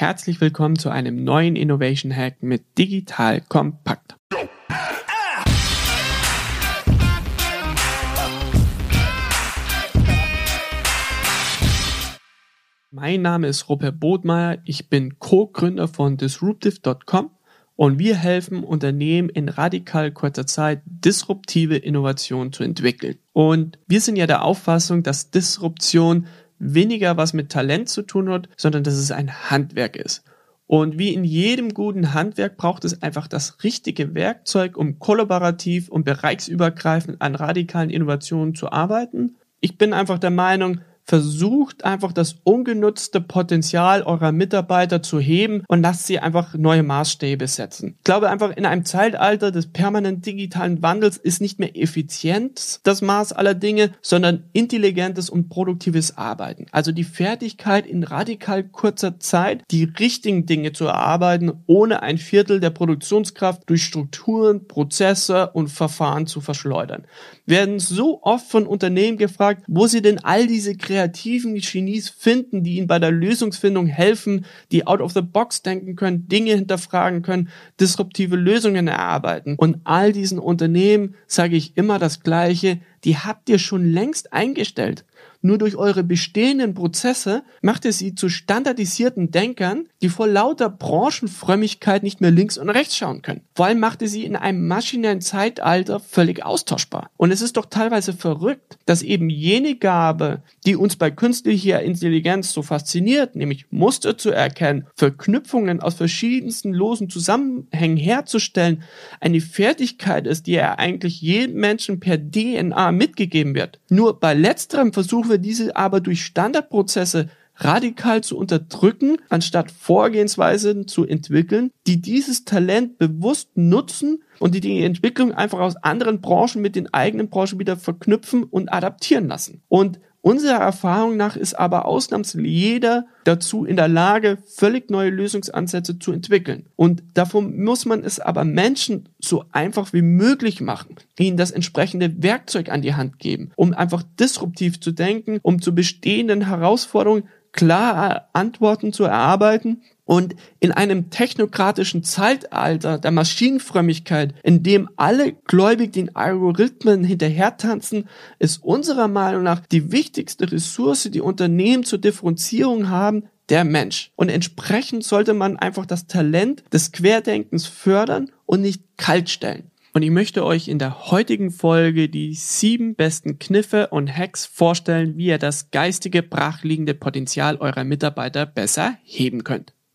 herzlich willkommen zu einem neuen Innovation Hack mit Digital Kompakt. Mein Name ist Robert Bodmeier, ich bin Co-Gründer von disruptive.com und wir helfen Unternehmen in radikal kurzer Zeit disruptive Innovationen zu entwickeln. Und wir sind ja der Auffassung, dass Disruption weniger was mit Talent zu tun hat, sondern dass es ein Handwerk ist. Und wie in jedem guten Handwerk braucht es einfach das richtige Werkzeug, um kollaborativ und bereichsübergreifend an radikalen Innovationen zu arbeiten. Ich bin einfach der Meinung, versucht einfach das ungenutzte Potenzial eurer Mitarbeiter zu heben und lasst sie einfach neue Maßstäbe setzen. Ich glaube einfach in einem Zeitalter des permanent digitalen Wandels ist nicht mehr Effizienz das Maß aller Dinge, sondern intelligentes und produktives Arbeiten. Also die Fertigkeit in radikal kurzer Zeit die richtigen Dinge zu erarbeiten, ohne ein Viertel der Produktionskraft durch Strukturen, Prozesse und Verfahren zu verschleudern. werden so oft von Unternehmen gefragt, wo sie denn all diese kreativen kreativen Genies finden, die ihnen bei der Lösungsfindung helfen, die out of the box denken können, Dinge hinterfragen können, disruptive Lösungen erarbeiten. Und all diesen Unternehmen sage ich immer das Gleiche, die habt ihr schon längst eingestellt. Nur durch eure bestehenden Prozesse macht ihr sie zu standardisierten Denkern, die vor lauter Branchenfrömmigkeit nicht mehr links und rechts schauen können. Vor allem macht ihr sie in einem maschinellen Zeitalter völlig austauschbar. Und es ist doch teilweise verrückt, dass eben jene Gabe, die uns bei künstlicher Intelligenz so fasziniert, nämlich Muster zu erkennen, Verknüpfungen aus verschiedensten losen Zusammenhängen herzustellen, eine Fertigkeit ist, die ja eigentlich jedem Menschen per DNA mitgegeben wird. Nur bei letzterem versuchen wir diese aber durch Standardprozesse radikal zu unterdrücken, anstatt Vorgehensweisen zu entwickeln, die dieses Talent bewusst nutzen und die die Entwicklung einfach aus anderen Branchen mit den eigenen Branchen wieder verknüpfen und adaptieren lassen. Und Unserer Erfahrung nach ist aber ausnahmslos jeder dazu in der Lage, völlig neue Lösungsansätze zu entwickeln. Und davon muss man es aber Menschen so einfach wie möglich machen, ihnen das entsprechende Werkzeug an die Hand geben, um einfach disruptiv zu denken, um zu bestehenden Herausforderungen klare Antworten zu erarbeiten und in einem technokratischen Zeitalter der Maschinenfrömmigkeit, in dem alle gläubig den Algorithmen hinterhertanzen, ist unserer Meinung nach die wichtigste Ressource, die Unternehmen zur Differenzierung haben, der Mensch. Und entsprechend sollte man einfach das Talent des Querdenkens fördern und nicht kaltstellen. Und ich möchte euch in der heutigen Folge die sieben besten Kniffe und Hacks vorstellen, wie ihr das geistige brachliegende Potenzial eurer Mitarbeiter besser heben könnt.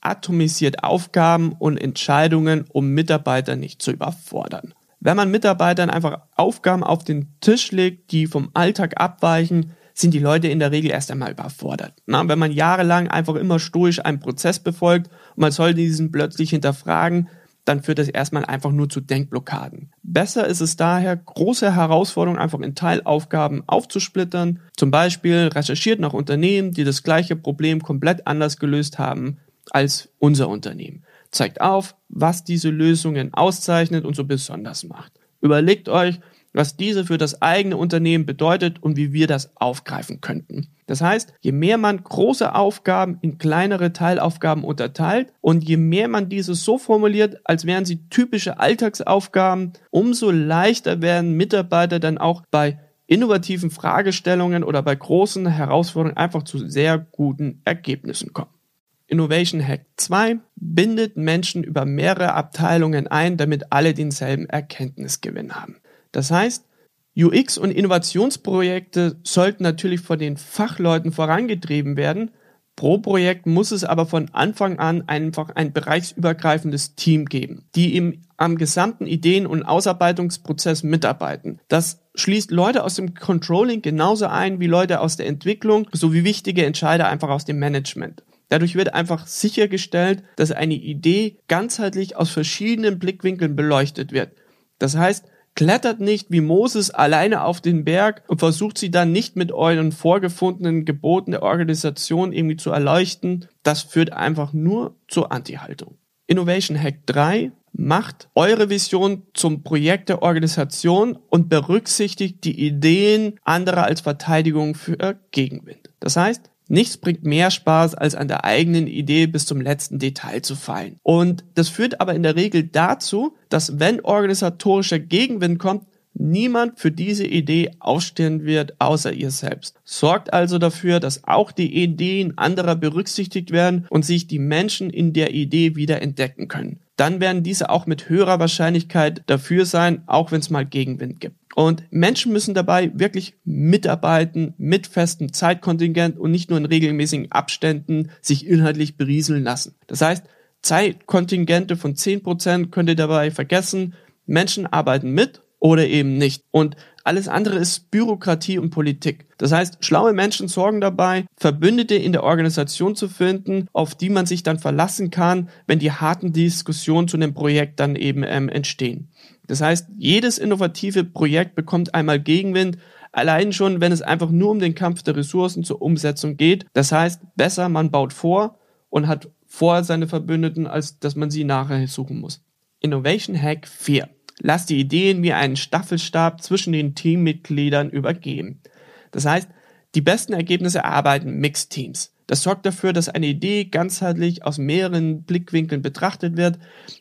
atomisiert Aufgaben und Entscheidungen, um Mitarbeiter nicht zu überfordern. Wenn man Mitarbeitern einfach Aufgaben auf den Tisch legt, die vom Alltag abweichen, sind die Leute in der Regel erst einmal überfordert. Na, wenn man jahrelang einfach immer stoisch einen Prozess befolgt und man soll diesen plötzlich hinterfragen, dann führt das erstmal einfach nur zu Denkblockaden. Besser ist es daher, große Herausforderungen einfach in Teilaufgaben aufzusplittern. Zum Beispiel recherchiert nach Unternehmen, die das gleiche Problem komplett anders gelöst haben als unser Unternehmen. Zeigt auf, was diese Lösungen auszeichnet und so besonders macht. Überlegt euch, was diese für das eigene Unternehmen bedeutet und wie wir das aufgreifen könnten. Das heißt, je mehr man große Aufgaben in kleinere Teilaufgaben unterteilt und je mehr man diese so formuliert, als wären sie typische Alltagsaufgaben, umso leichter werden Mitarbeiter dann auch bei innovativen Fragestellungen oder bei großen Herausforderungen einfach zu sehr guten Ergebnissen kommen. Innovation Hack 2 bindet Menschen über mehrere Abteilungen ein, damit alle denselben Erkenntnisgewinn haben. Das heißt, UX- und Innovationsprojekte sollten natürlich von den Fachleuten vorangetrieben werden. Pro Projekt muss es aber von Anfang an einfach ein bereichsübergreifendes Team geben, die im, am gesamten Ideen- und Ausarbeitungsprozess mitarbeiten. Das schließt Leute aus dem Controlling genauso ein wie Leute aus der Entwicklung sowie wichtige Entscheider einfach aus dem Management. Dadurch wird einfach sichergestellt, dass eine Idee ganzheitlich aus verschiedenen Blickwinkeln beleuchtet wird. Das heißt, klettert nicht wie Moses alleine auf den Berg und versucht sie dann nicht mit euren vorgefundenen Geboten der Organisation irgendwie zu erleuchten. Das führt einfach nur zur Anti-Haltung. Innovation Hack 3 macht eure Vision zum Projekt der Organisation und berücksichtigt die Ideen anderer als Verteidigung für Gegenwind. Das heißt, Nichts bringt mehr Spaß, als an der eigenen Idee bis zum letzten Detail zu fallen. Und das führt aber in der Regel dazu, dass wenn organisatorischer Gegenwind kommt, niemand für diese Idee aufstehen wird, außer ihr selbst. Sorgt also dafür, dass auch die Ideen anderer berücksichtigt werden und sich die Menschen in der Idee wieder entdecken können. Dann werden diese auch mit höherer Wahrscheinlichkeit dafür sein, auch wenn es mal Gegenwind gibt. Und Menschen müssen dabei wirklich mitarbeiten mit festem Zeitkontingent und nicht nur in regelmäßigen Abständen sich inhaltlich berieseln lassen. Das heißt, Zeitkontingente von 10% könnt ihr dabei vergessen. Menschen arbeiten mit oder eben nicht. Und alles andere ist Bürokratie und Politik. Das heißt, schlaue Menschen sorgen dabei, Verbündete in der Organisation zu finden, auf die man sich dann verlassen kann, wenn die harten Diskussionen zu dem Projekt dann eben ähm, entstehen. Das heißt, jedes innovative Projekt bekommt einmal Gegenwind, allein schon, wenn es einfach nur um den Kampf der Ressourcen zur Umsetzung geht. Das heißt, besser man baut vor und hat vor seine Verbündeten, als dass man sie nachher suchen muss. Innovation Hack 4. Lass die Ideen wie einen Staffelstab zwischen den Teammitgliedern übergeben. Das heißt, die besten Ergebnisse erarbeiten Mixed Teams. Das sorgt dafür, dass eine Idee ganzheitlich aus mehreren Blickwinkeln betrachtet wird.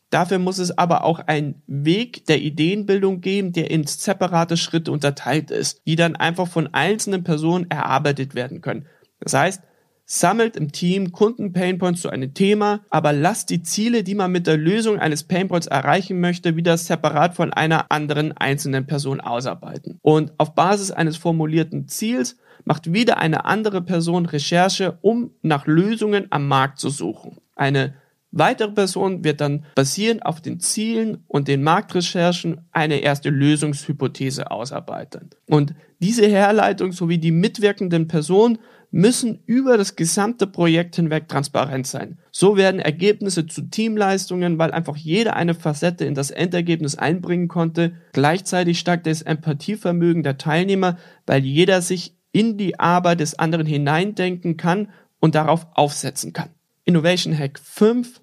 Dafür muss es aber auch einen Weg der Ideenbildung geben, der in separate Schritte unterteilt ist, die dann einfach von einzelnen Personen erarbeitet werden können. Das heißt, sammelt im Team Kunden-Painpoints zu einem Thema, aber lasst die Ziele, die man mit der Lösung eines Painpoints erreichen möchte, wieder separat von einer anderen einzelnen Person ausarbeiten. Und auf Basis eines formulierten Ziels macht wieder eine andere Person Recherche, um nach Lösungen am Markt zu suchen. Eine weitere Person wird dann basierend auf den Zielen und den Marktrecherchen eine erste Lösungshypothese ausarbeiten. Und diese Herleitung sowie die mitwirkenden Personen müssen über das gesamte Projekt hinweg transparent sein. So werden Ergebnisse zu Teamleistungen, weil einfach jeder eine Facette in das Endergebnis einbringen konnte. Gleichzeitig steigt das Empathievermögen der Teilnehmer, weil jeder sich in die Arbeit des anderen hineindenken kann und darauf aufsetzen kann. Innovation Hack 5.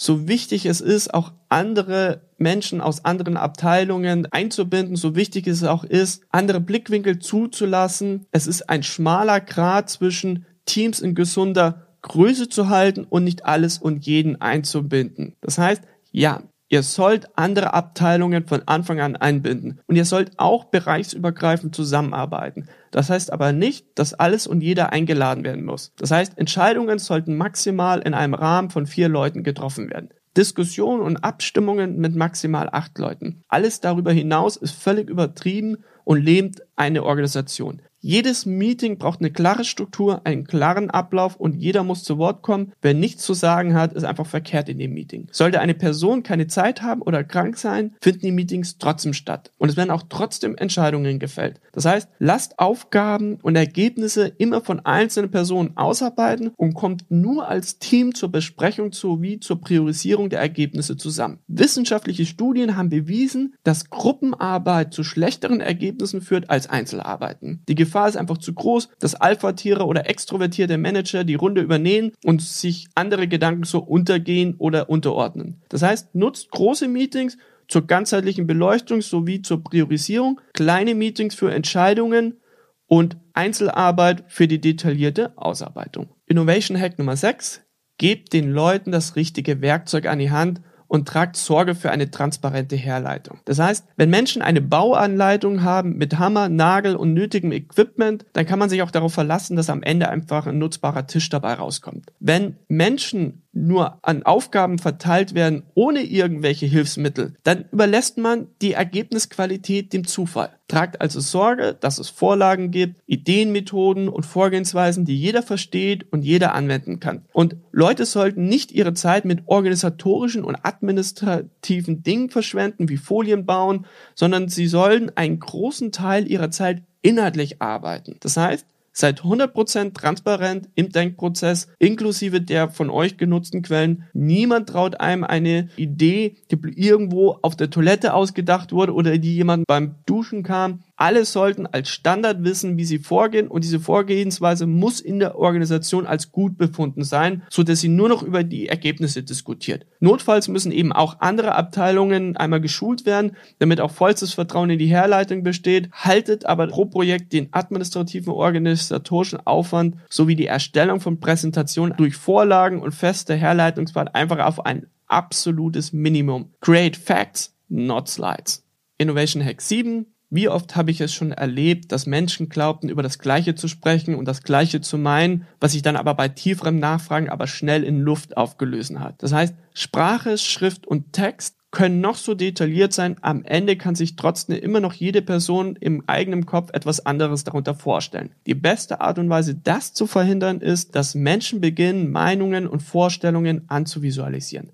So wichtig es ist, auch andere Menschen aus anderen Abteilungen einzubinden, so wichtig es auch ist, andere Blickwinkel zuzulassen. Es ist ein schmaler Grad zwischen Teams in gesunder Größe zu halten und nicht alles und jeden einzubinden. Das heißt, ja, Ihr sollt andere Abteilungen von Anfang an einbinden und ihr sollt auch bereichsübergreifend zusammenarbeiten. Das heißt aber nicht, dass alles und jeder eingeladen werden muss. Das heißt, Entscheidungen sollten maximal in einem Rahmen von vier Leuten getroffen werden. Diskussionen und Abstimmungen mit maximal acht Leuten. Alles darüber hinaus ist völlig übertrieben und lähmt eine Organisation. Jedes Meeting braucht eine klare Struktur, einen klaren Ablauf und jeder muss zu Wort kommen. Wer nichts zu sagen hat, ist einfach verkehrt in dem Meeting. Sollte eine Person keine Zeit haben oder krank sein, finden die Meetings trotzdem statt. Und es werden auch trotzdem Entscheidungen gefällt. Das heißt, lasst Aufgaben und Ergebnisse immer von einzelnen Personen ausarbeiten und kommt nur als Team zur Besprechung sowie zur Priorisierung der Ergebnisse zusammen. Wissenschaftliche Studien haben bewiesen, dass Gruppenarbeit zu schlechteren Ergebnissen führt als Einzelarbeiten. Die Gefahr ist einfach zu groß, dass Alpha-Tiere oder extrovertierte Manager die Runde übernehmen und sich andere Gedanken so untergehen oder unterordnen. Das heißt, nutzt große Meetings zur ganzheitlichen Beleuchtung sowie zur Priorisierung, kleine Meetings für Entscheidungen und Einzelarbeit für die detaillierte Ausarbeitung. Innovation Hack Nummer 6. Gebt den Leuten das richtige Werkzeug an die Hand und tragt Sorge für eine transparente Herleitung. Das heißt, wenn Menschen eine Bauanleitung haben mit Hammer, Nagel und nötigem Equipment, dann kann man sich auch darauf verlassen, dass am Ende einfach ein nutzbarer Tisch dabei rauskommt. Wenn Menschen nur an Aufgaben verteilt werden ohne irgendwelche Hilfsmittel, dann überlässt man die Ergebnisqualität dem Zufall. Tragt also Sorge, dass es Vorlagen gibt, Ideenmethoden und Vorgehensweisen, die jeder versteht und jeder anwenden kann. Und Leute sollten nicht ihre Zeit mit organisatorischen und administrativen Dingen verschwenden, wie Folien bauen, sondern sie sollen einen großen Teil ihrer Zeit inhaltlich arbeiten. Das heißt, Seid 100% transparent im Denkprozess, inklusive der von euch genutzten Quellen. Niemand traut einem eine Idee, die irgendwo auf der Toilette ausgedacht wurde oder die jemand beim Duschen kam, alle sollten als Standard wissen, wie sie vorgehen und diese Vorgehensweise muss in der Organisation als gut befunden sein, so dass sie nur noch über die Ergebnisse diskutiert. Notfalls müssen eben auch andere Abteilungen einmal geschult werden, damit auch vollstes Vertrauen in die Herleitung besteht. Haltet aber pro Projekt den administrativen organisatorischen Aufwand sowie die Erstellung von Präsentationen durch Vorlagen und feste Herleitungspfad einfach auf ein absolutes Minimum. Create Facts, not Slides. Innovation Hack 7 wie oft habe ich es schon erlebt, dass Menschen glaubten, über das Gleiche zu sprechen und das Gleiche zu meinen, was sich dann aber bei tieferem Nachfragen aber schnell in Luft aufgelöst hat. Das heißt, Sprache, Schrift und Text können noch so detailliert sein, am Ende kann sich trotzdem immer noch jede Person im eigenen Kopf etwas anderes darunter vorstellen. Die beste Art und Weise, das zu verhindern, ist, dass Menschen beginnen, Meinungen und Vorstellungen anzuvisualisieren.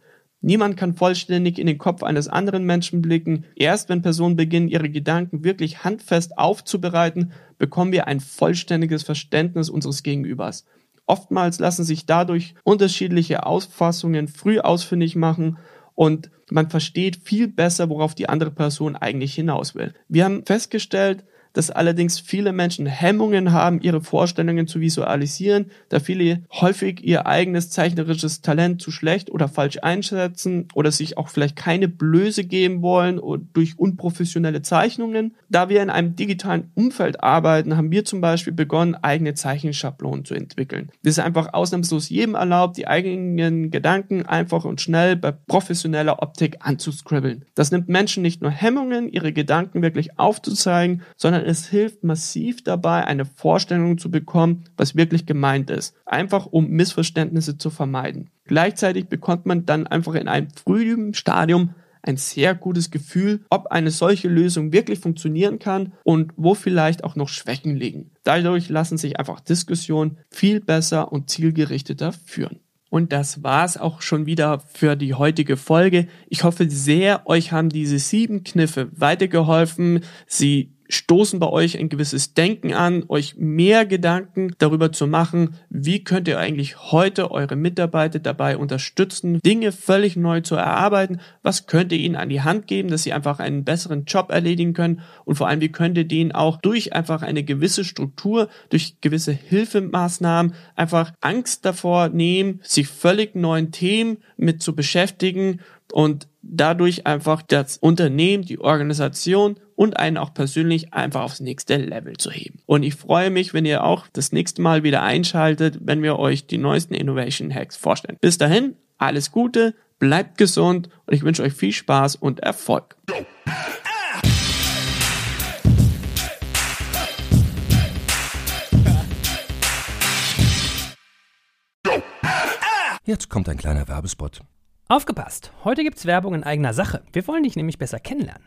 Niemand kann vollständig in den Kopf eines anderen Menschen blicken. Erst wenn Personen beginnen, ihre Gedanken wirklich handfest aufzubereiten, bekommen wir ein vollständiges Verständnis unseres Gegenübers. Oftmals lassen sich dadurch unterschiedliche Auffassungen früh ausfindig machen und man versteht viel besser, worauf die andere Person eigentlich hinaus will. Wir haben festgestellt, dass allerdings viele Menschen Hemmungen haben, ihre Vorstellungen zu visualisieren, da viele häufig ihr eigenes zeichnerisches Talent zu schlecht oder falsch einschätzen oder sich auch vielleicht keine Blöße geben wollen durch unprofessionelle Zeichnungen. Da wir in einem digitalen Umfeld arbeiten, haben wir zum Beispiel begonnen, eigene Zeichenschablonen zu entwickeln. Das ist einfach ausnahmslos jedem erlaubt, die eigenen Gedanken einfach und schnell bei professioneller Optik anzuscribbeln. Das nimmt Menschen nicht nur Hemmungen, ihre Gedanken wirklich aufzuzeigen, sondern es hilft massiv dabei, eine Vorstellung zu bekommen, was wirklich gemeint ist. Einfach um Missverständnisse zu vermeiden. Gleichzeitig bekommt man dann einfach in einem frühen Stadium ein sehr gutes Gefühl, ob eine solche Lösung wirklich funktionieren kann und wo vielleicht auch noch Schwächen liegen. Dadurch lassen sich einfach Diskussionen viel besser und zielgerichteter führen. Und das war's auch schon wieder für die heutige Folge. Ich hoffe sehr, euch haben diese sieben Kniffe weitergeholfen. Sie stoßen bei euch ein gewisses Denken an, euch mehr Gedanken darüber zu machen, wie könnt ihr eigentlich heute eure Mitarbeiter dabei unterstützen, Dinge völlig neu zu erarbeiten, was könnt ihr ihnen an die Hand geben, dass sie einfach einen besseren Job erledigen können? Und vor allem, wie könnt ihr denen auch durch einfach eine gewisse Struktur, durch gewisse Hilfemaßnahmen einfach Angst davor nehmen, sich völlig neuen Themen mit zu beschäftigen und dadurch einfach das Unternehmen, die Organisation und einen auch persönlich einfach aufs nächste Level zu heben. Und ich freue mich, wenn ihr auch das nächste Mal wieder einschaltet, wenn wir euch die neuesten Innovation Hacks vorstellen. Bis dahin, alles Gute, bleibt gesund und ich wünsche euch viel Spaß und Erfolg. Jetzt kommt ein kleiner Werbespot. Aufgepasst! Heute gibt's Werbung in eigener Sache. Wir wollen dich nämlich besser kennenlernen,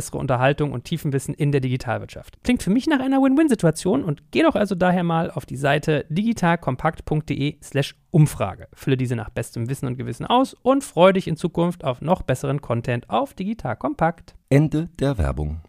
bessere Unterhaltung und Tiefenwissen in der Digitalwirtschaft. Klingt für mich nach einer Win-Win-Situation und geh doch also daher mal auf die Seite digitalkompakt.de/slash Umfrage. Fülle diese nach bestem Wissen und Gewissen aus und freue dich in Zukunft auf noch besseren Content auf Digital Kompakt. Ende der Werbung.